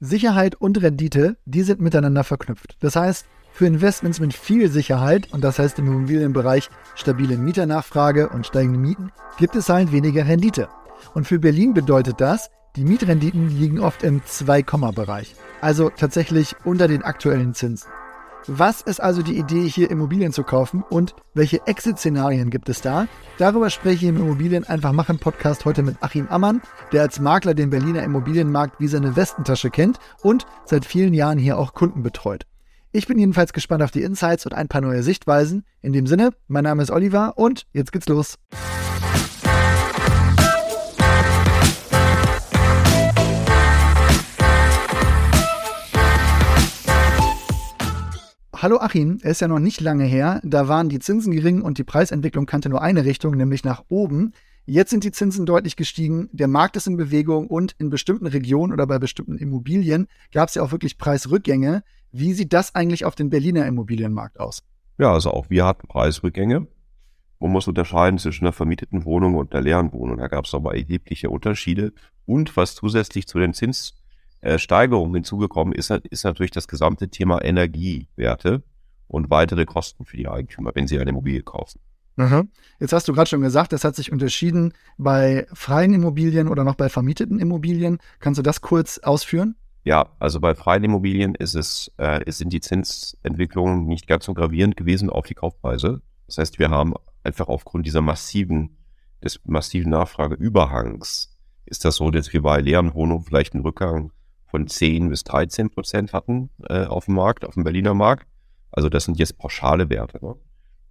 Sicherheit und Rendite, die sind miteinander verknüpft. Das heißt, für Investments mit viel Sicherheit, und das heißt im Immobilienbereich stabile Mieternachfrage und steigende Mieten, gibt es halt weniger Rendite. Und für Berlin bedeutet das, die Mietrenditen liegen oft im 2-Bereich, also tatsächlich unter den aktuellen Zinsen. Was ist also die Idee, hier Immobilien zu kaufen und welche Exit-Szenarien gibt es da? Darüber spreche ich im Immobilien einfach machen Podcast heute mit Achim Ammann, der als Makler den Berliner Immobilienmarkt wie seine Westentasche kennt und seit vielen Jahren hier auch Kunden betreut. Ich bin jedenfalls gespannt auf die Insights und ein paar neue Sichtweisen. In dem Sinne, mein Name ist Oliver und jetzt geht's los. Hallo Achim, es ist ja noch nicht lange her, da waren die Zinsen gering und die Preisentwicklung kannte nur eine Richtung, nämlich nach oben. Jetzt sind die Zinsen deutlich gestiegen, der Markt ist in Bewegung und in bestimmten Regionen oder bei bestimmten Immobilien gab es ja auch wirklich Preisrückgänge. Wie sieht das eigentlich auf den Berliner Immobilienmarkt aus? Ja, also auch wir hatten Preisrückgänge. Man muss unterscheiden zwischen einer vermieteten Wohnung und einer leeren Wohnung. Da gab es aber erhebliche Unterschiede. Und was zusätzlich zu den Zins äh, Steigerung hinzugekommen ist, ist natürlich das gesamte Thema Energiewerte und weitere Kosten für die Eigentümer, wenn sie eine Immobilie kaufen. Jetzt hast du gerade schon gesagt, das hat sich unterschieden bei freien Immobilien oder noch bei vermieteten Immobilien. Kannst du das kurz ausführen? Ja, also bei freien Immobilien ist es, äh, sind die Zinsentwicklungen nicht ganz so gravierend gewesen auf die Kaufpreise. Das heißt, wir haben einfach aufgrund dieser massiven, des massiven Nachfrageüberhangs, ist das so, dass wir bei leeren Wohnungen vielleicht einen Rückgang von 10 bis 13 Prozent hatten äh, auf dem Markt, auf dem Berliner Markt. Also das sind jetzt pauschale Werte. Ne?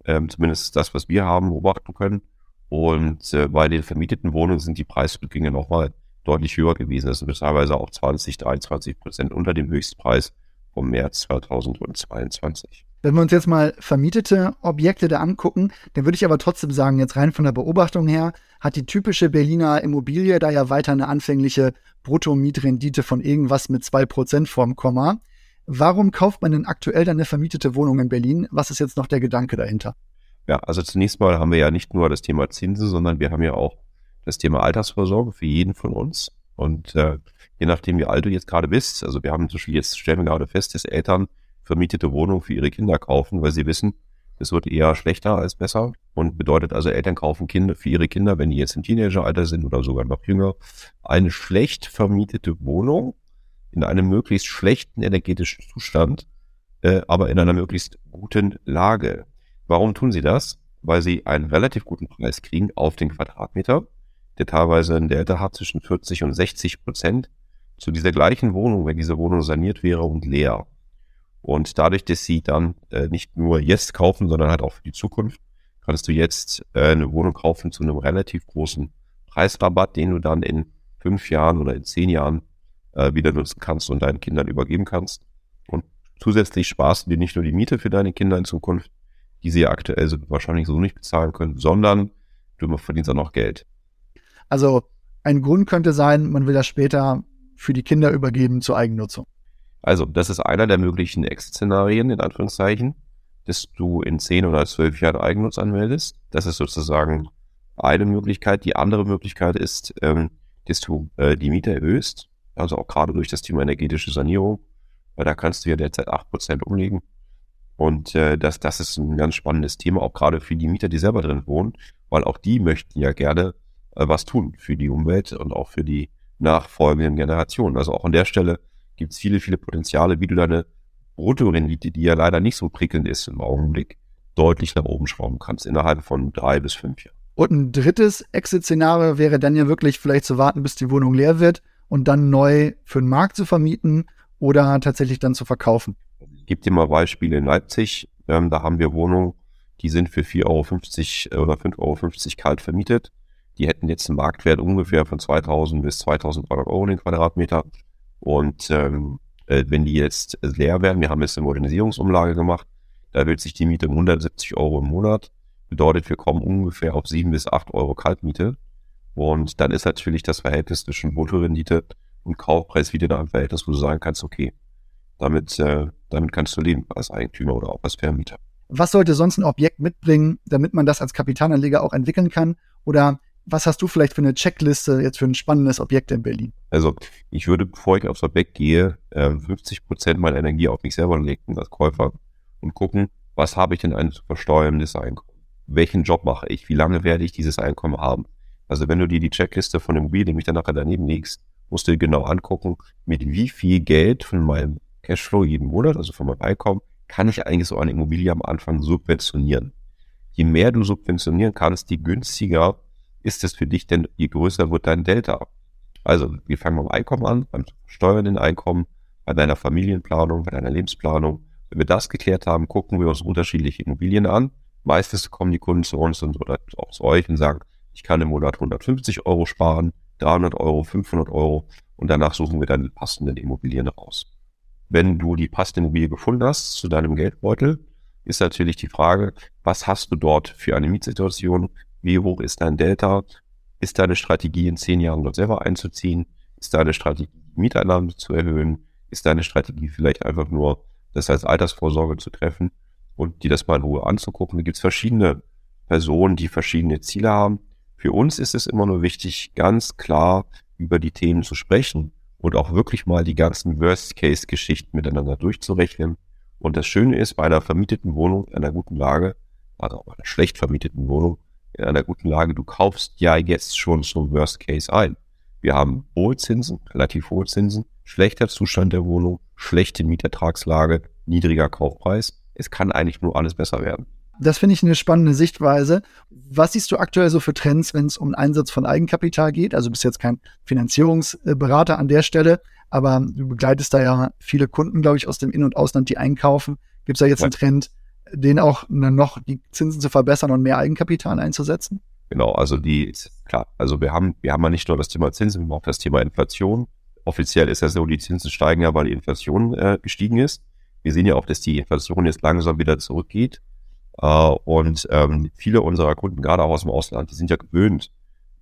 Ähm, zumindest das, was wir haben, beobachten können. Und äh, bei den vermieteten Wohnungen sind die Preisrückgänge nochmal deutlich höher gewesen. Das sind teilweise auch 20, 23 Prozent unter dem Höchstpreis vom März 2022. Wenn wir uns jetzt mal vermietete Objekte da angucken, dann würde ich aber trotzdem sagen, jetzt rein von der Beobachtung her, hat die typische Berliner Immobilie da ja weiter eine anfängliche Bruttomietrendite von irgendwas mit 2% vorm Komma. Warum kauft man denn aktuell dann eine vermietete Wohnung in Berlin? Was ist jetzt noch der Gedanke dahinter? Ja, also zunächst mal haben wir ja nicht nur das Thema Zinsen, sondern wir haben ja auch das Thema Altersvorsorge für jeden von uns. Und äh, je nachdem, wie alt du jetzt gerade bist, also wir haben zum Beispiel jetzt stellen wir gerade fest, dass Eltern vermietete Wohnung für ihre Kinder kaufen, weil sie wissen, es wird eher schlechter als besser und bedeutet also, Eltern kaufen Kinder für ihre Kinder, wenn die jetzt im Teenageralter sind oder sogar noch jünger, eine schlecht vermietete Wohnung in einem möglichst schlechten energetischen Zustand, äh, aber in einer möglichst guten Lage. Warum tun sie das? Weil sie einen relativ guten Preis kriegen auf den Quadratmeter, der teilweise ein Delta hat zwischen 40 und 60 Prozent zu dieser gleichen Wohnung, wenn diese Wohnung saniert wäre und leer. Und dadurch, dass sie dann äh, nicht nur jetzt kaufen, sondern halt auch für die Zukunft, kannst du jetzt äh, eine Wohnung kaufen zu einem relativ großen Preisrabatt, den du dann in fünf Jahren oder in zehn Jahren äh, wieder nutzen kannst und deinen Kindern übergeben kannst. Und zusätzlich sparst du dir nicht nur die Miete für deine Kinder in Zukunft, die sie ja aktuell wahrscheinlich so nicht bezahlen können, sondern du verdienst auch noch Geld. Also ein Grund könnte sein, man will das später für die Kinder übergeben zur Eigennutzung. Also, das ist einer der möglichen Exit-Szenarien, in Anführungszeichen, dass du in zehn oder zwölf Jahren Eigennutz anmeldest. Das ist sozusagen eine Möglichkeit. Die andere Möglichkeit ist, ähm, dass du äh, die Miete erhöhst, also auch gerade durch das Thema energetische Sanierung, weil da kannst du ja derzeit acht Prozent umlegen. Und äh, das, das ist ein ganz spannendes Thema, auch gerade für die Mieter, die selber drin wohnen, weil auch die möchten ja gerne äh, was tun für die Umwelt und auch für die nachfolgenden Generationen. Also auch an der Stelle gibt es viele, viele Potenziale, wie du deine Bruttorendite, die ja leider nicht so prickelnd ist im Augenblick, deutlich nach oben schrauben kannst, innerhalb von drei bis fünf Jahren. Und ein drittes Exit-Szenario wäre dann ja wirklich vielleicht zu warten, bis die Wohnung leer wird und dann neu für den Markt zu vermieten oder tatsächlich dann zu verkaufen. Ich gebe dir mal Beispiele in Leipzig. Ähm, da haben wir Wohnungen, die sind für 4,50 Euro oder 5,50 Euro kalt vermietet. Die hätten jetzt einen Marktwert ungefähr von 2000 bis 2300 Euro den Quadratmeter. Und ähm, äh, wenn die jetzt leer werden, wir haben jetzt eine Modernisierungsumlage gemacht, da wird sich die Miete um 170 Euro im Monat. Bedeutet, wir kommen ungefähr auf 7 bis 8 Euro Kaltmiete. Und dann ist natürlich das Verhältnis zwischen Bruttorendite und Kaufpreis wieder da ein Verhältnis, wo du sagen kannst, okay, damit, äh, damit kannst du leben als Eigentümer oder auch als Vermieter. Was sollte sonst ein Objekt mitbringen, damit man das als Kapitalanleger auch entwickeln kann? Oder was hast du vielleicht für eine Checkliste jetzt für ein spannendes Objekt in Berlin? Also ich würde, bevor ich aufs Objekt gehe, 50 ähm, Prozent meiner Energie auf mich selber legen als Käufer und gucken, was habe ich denn ein zu versteuerndes Einkommen? Welchen Job mache ich? Wie lange werde ich dieses Einkommen haben? Also wenn du dir die Checkliste von Immobilien nämlich dann nachher daneben legst, musst du dir genau angucken, mit wie viel Geld von meinem Cashflow jeden Monat, also von meinem Einkommen, kann ich eigentlich so eine Immobilie am Anfang subventionieren. Je mehr du subventionieren kannst, je günstiger ist es für dich, denn je größer wird dein Delta. Also wir fangen beim Einkommen an, beim steuernden Einkommen, bei deiner Familienplanung, bei deiner Lebensplanung. Wenn wir das geklärt haben, gucken wir uns unterschiedliche Immobilien an. Meistens kommen die Kunden zu uns und, oder auch zu euch und sagen, ich kann im Monat 150 Euro sparen, 300 Euro, 500 Euro und danach suchen wir dann die passenden Immobilien raus. Wenn du die passende Immobilie gefunden hast zu deinem Geldbeutel, ist natürlich die Frage, was hast du dort für eine Mietsituation? Wie hoch ist dein Delta? Ist deine Strategie in zehn Jahren dort selber einzuziehen? Ist deine Strategie, Mieteinnahmen zu erhöhen? Ist deine Strategie vielleicht einfach nur, das als Altersvorsorge zu treffen und dir das mal in Ruhe anzugucken? Da gibt es verschiedene Personen, die verschiedene Ziele haben. Für uns ist es immer nur wichtig, ganz klar über die Themen zu sprechen und auch wirklich mal die ganzen Worst-Case-Geschichten miteinander durchzurechnen. Und das Schöne ist, bei einer vermieteten Wohnung in einer guten Lage, also bei einer schlecht vermieteten Wohnung in einer guten Lage, du kaufst ja jetzt schon zum Worst-Case ein. Wir haben hohe Zinsen, relativ hohe Zinsen, schlechter Zustand der Wohnung, schlechte Mietertragslage, niedriger Kaufpreis. Es kann eigentlich nur alles besser werden. Das finde ich eine spannende Sichtweise. Was siehst du aktuell so für Trends, wenn es um den Einsatz von Eigenkapital geht? Also du bist jetzt kein Finanzierungsberater an der Stelle, aber du begleitest da ja viele Kunden, glaube ich, aus dem In- und Ausland, die einkaufen. Gibt es da jetzt ja. einen Trend, den auch noch die Zinsen zu verbessern und mehr Eigenkapital einzusetzen? Genau, also die, klar, also wir haben, wir haben ja nicht nur das Thema Zinsen, wir haben auch das Thema Inflation. Offiziell ist ja so, die Zinsen steigen ja, weil die Inflation äh, gestiegen ist. Wir sehen ja auch, dass die Inflation jetzt langsam wieder zurückgeht. Uh, und ähm, viele unserer Kunden, gerade auch aus dem Ausland, die sind ja gewöhnt,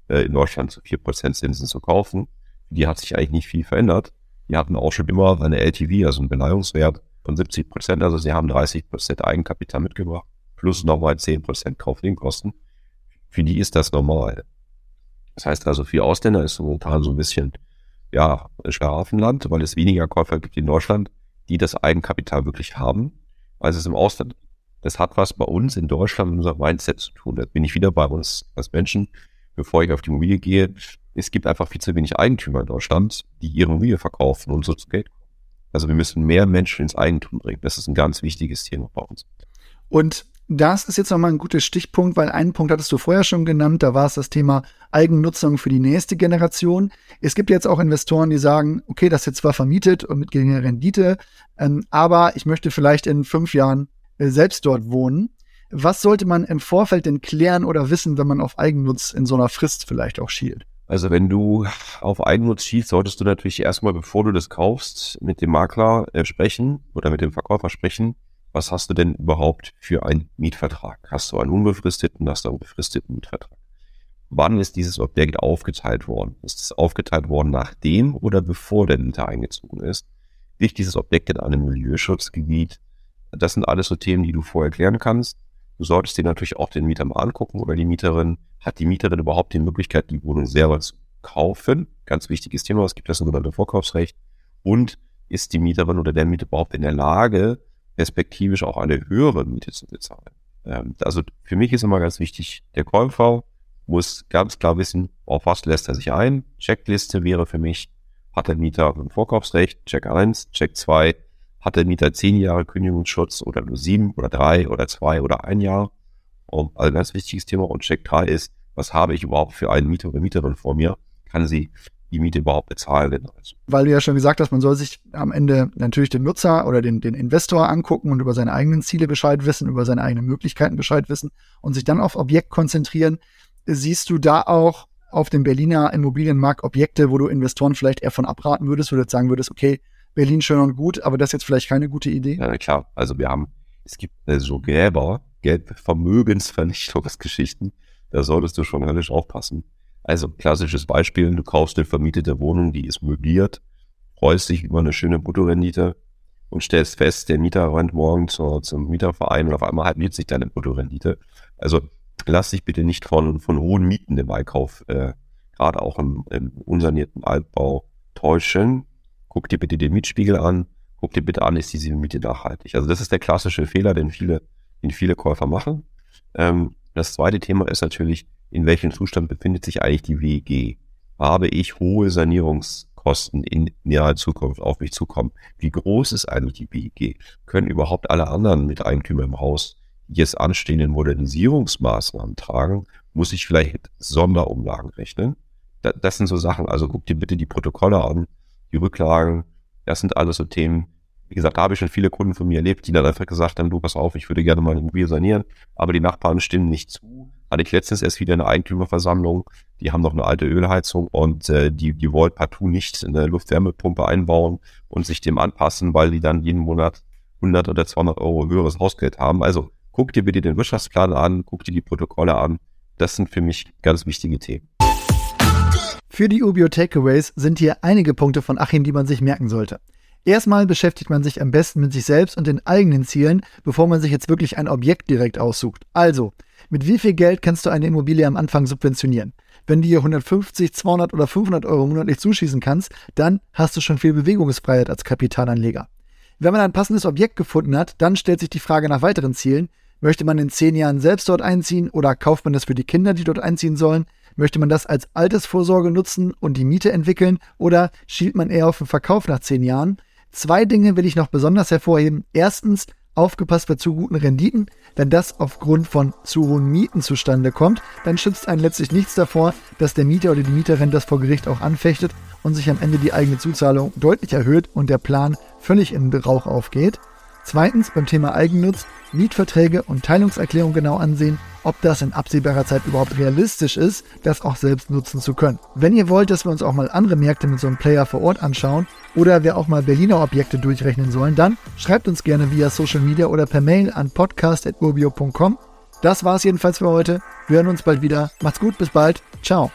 äh, in Deutschland zu 4% Zinsen zu kaufen. Die hat sich eigentlich nicht viel verändert. Die hatten auch schon immer eine LTV, also einen Beleihungswert von 70 Prozent. Also sie haben 30 Prozent Eigenkapital mitgebracht, plus nochmal 10 Prozent Kaufnebenkosten. Für die ist das normal. Das heißt also, für Ausländer ist momentan so ein bisschen, ja, Schlafenland, weil es weniger Käufer gibt in Deutschland, die das Eigenkapital wirklich haben, als es im Ausland das hat was bei uns in Deutschland mit unserem Mindset zu tun. Da bin ich wieder bei uns als Menschen, bevor ich auf die Immobilie gehe. Es gibt einfach viel zu wenig Eigentümer in Deutschland, die ihre Immobilie verkaufen und so zu Geld. Also wir müssen mehr Menschen ins Eigentum bringen. Das ist ein ganz wichtiges Thema bei uns. Und das ist jetzt nochmal ein guter Stichpunkt, weil einen Punkt hattest du vorher schon genannt, da war es das Thema Eigennutzung für die nächste Generation. Es gibt jetzt auch Investoren, die sagen, okay, das ist jetzt zwar vermietet und mit geringer Rendite, ähm, aber ich möchte vielleicht in fünf Jahren äh, selbst dort wohnen. Was sollte man im Vorfeld denn klären oder wissen, wenn man auf Eigennutz in so einer Frist vielleicht auch schielt? Also wenn du auf Eigennutz schielst, solltest du natürlich erstmal, bevor du das kaufst, mit dem Makler äh, sprechen oder mit dem Verkäufer sprechen. Was hast du denn überhaupt für einen Mietvertrag? Hast du einen unbefristeten, hast du einen befristeten Mietvertrag? Wann ist dieses Objekt aufgeteilt worden? Ist es aufgeteilt worden nachdem oder bevor der Mieter eingezogen ist? Liegt dieses Objekt in einem Milieuschutzgebiet? Das sind alles so Themen, die du vorher klären kannst. Du solltest dir natürlich auch den Mieter mal angucken oder die Mieterin. Hat die Mieterin überhaupt die Möglichkeit, die Wohnung selber zu kaufen? Ganz wichtiges Thema. Es gibt das sogenannte Vorkaufsrecht. Und ist die Mieterin oder der Mieter überhaupt in der Lage, perspektivisch auch eine höhere Miete zu bezahlen? Ähm, also für mich ist immer ganz wichtig, der Käufer muss ganz klar wissen, auf was lässt er sich ein. Checkliste wäre für mich, hat der Mieter ein Vorkaufsrecht? Check 1, Check 2, hat der Mieter zehn Jahre Kündigungsschutz oder nur sieben oder drei oder zwei oder ein Jahr? Und also ein ganz wichtiges Thema. Und Check 3 ist, was habe ich überhaupt für einen Mieter oder Mieterin vor mir? Kann sie die Miete überhaupt bezahlen? Weil du ja schon gesagt hast, man soll sich am Ende natürlich den Nutzer oder den, den Investor angucken und über seine eigenen Ziele Bescheid wissen, über seine eigenen Möglichkeiten Bescheid wissen und sich dann auf Objekt konzentrieren. Siehst du da auch auf dem Berliner Immobilienmarkt Objekte, wo du Investoren vielleicht eher von abraten würdest, wo du jetzt sagen würdest, okay, Berlin schön und gut, aber das ist jetzt vielleicht keine gute Idee? Ja, klar. Also wir haben, es gibt äh, so Gräber, Geldvermögensvernichtungsgeschichten. Da solltest du schon höllisch aufpassen. Also klassisches Beispiel, du kaufst eine vermietete Wohnung, die ist möbliert, freust dich über eine schöne Bruttorendite und stellst fest, der Mieter rennt morgen zur, zum Mieterverein und auf einmal halbiert sich deine Bruttorendite. Also lass dich bitte nicht von, von hohen Mieten im Einkauf, äh, gerade auch im, im unsanierten Altbau, täuschen. Guck dir bitte den Mietspiegel an, guck dir bitte an, ist diese Miete nachhaltig. Also das ist der klassische Fehler, den viele, den viele Käufer machen. Ähm, das zweite Thema ist natürlich, in welchem Zustand befindet sich eigentlich die WEG? Habe ich hohe Sanierungskosten in naher Zukunft auf mich zukommen? Wie groß ist eigentlich die WEG? Können überhaupt alle anderen Miteigentümer im Haus jetzt anstehenden Modernisierungsmaßnahmen tragen? Muss ich vielleicht Sonderumlagen rechnen? das sind so Sachen, also guck dir bitte die Protokolle an, die Rücklagen, das sind alles so Themen, wie gesagt, da habe ich schon viele Kunden von mir erlebt, die dann einfach gesagt haben, du pass auf, ich würde gerne mal ein Immobilie sanieren, aber die Nachbarn stimmen nicht zu. Hatte ich letztens erst wieder eine Eigentümerversammlung, die haben noch eine alte Ölheizung und äh, die, die wollen partout nicht eine Luftwärmepumpe einbauen und sich dem anpassen, weil die dann jeden Monat 100 oder 200 Euro höheres Hausgeld haben. Also guck dir bitte den Wirtschaftsplan an, guck dir die Protokolle an. Das sind für mich ganz wichtige Themen. Für die UBO Takeaways sind hier einige Punkte von Achim, die man sich merken sollte. Erstmal beschäftigt man sich am besten mit sich selbst und den eigenen Zielen, bevor man sich jetzt wirklich ein Objekt direkt aussucht. Also, mit wie viel Geld kannst du eine Immobilie am Anfang subventionieren? Wenn du dir 150, 200 oder 500 Euro monatlich zuschießen kannst, dann hast du schon viel Bewegungsfreiheit als Kapitalanleger. Wenn man ein passendes Objekt gefunden hat, dann stellt sich die Frage nach weiteren Zielen. Möchte man in zehn Jahren selbst dort einziehen oder kauft man das für die Kinder, die dort einziehen sollen? Möchte man das als Altersvorsorge nutzen und die Miete entwickeln oder schielt man eher auf den Verkauf nach zehn Jahren? Zwei Dinge will ich noch besonders hervorheben. Erstens, aufgepasst bei zu guten Renditen. Wenn das aufgrund von zu hohen Mieten zustande kommt, dann schützt einen letztlich nichts davor, dass der Mieter oder die Mieterin das vor Gericht auch anfechtet und sich am Ende die eigene Zuzahlung deutlich erhöht und der Plan völlig in Rauch aufgeht. Zweitens beim Thema Eigennutz Mietverträge und Teilungserklärung genau ansehen, ob das in absehbarer Zeit überhaupt realistisch ist, das auch selbst nutzen zu können. Wenn ihr wollt, dass wir uns auch mal andere Märkte mit so einem Player vor Ort anschauen oder wir auch mal Berliner Objekte durchrechnen sollen, dann schreibt uns gerne via Social Media oder per Mail an podcast.urbio.com. Das war's jedenfalls für heute. Wir hören uns bald wieder. Macht's gut, bis bald. Ciao.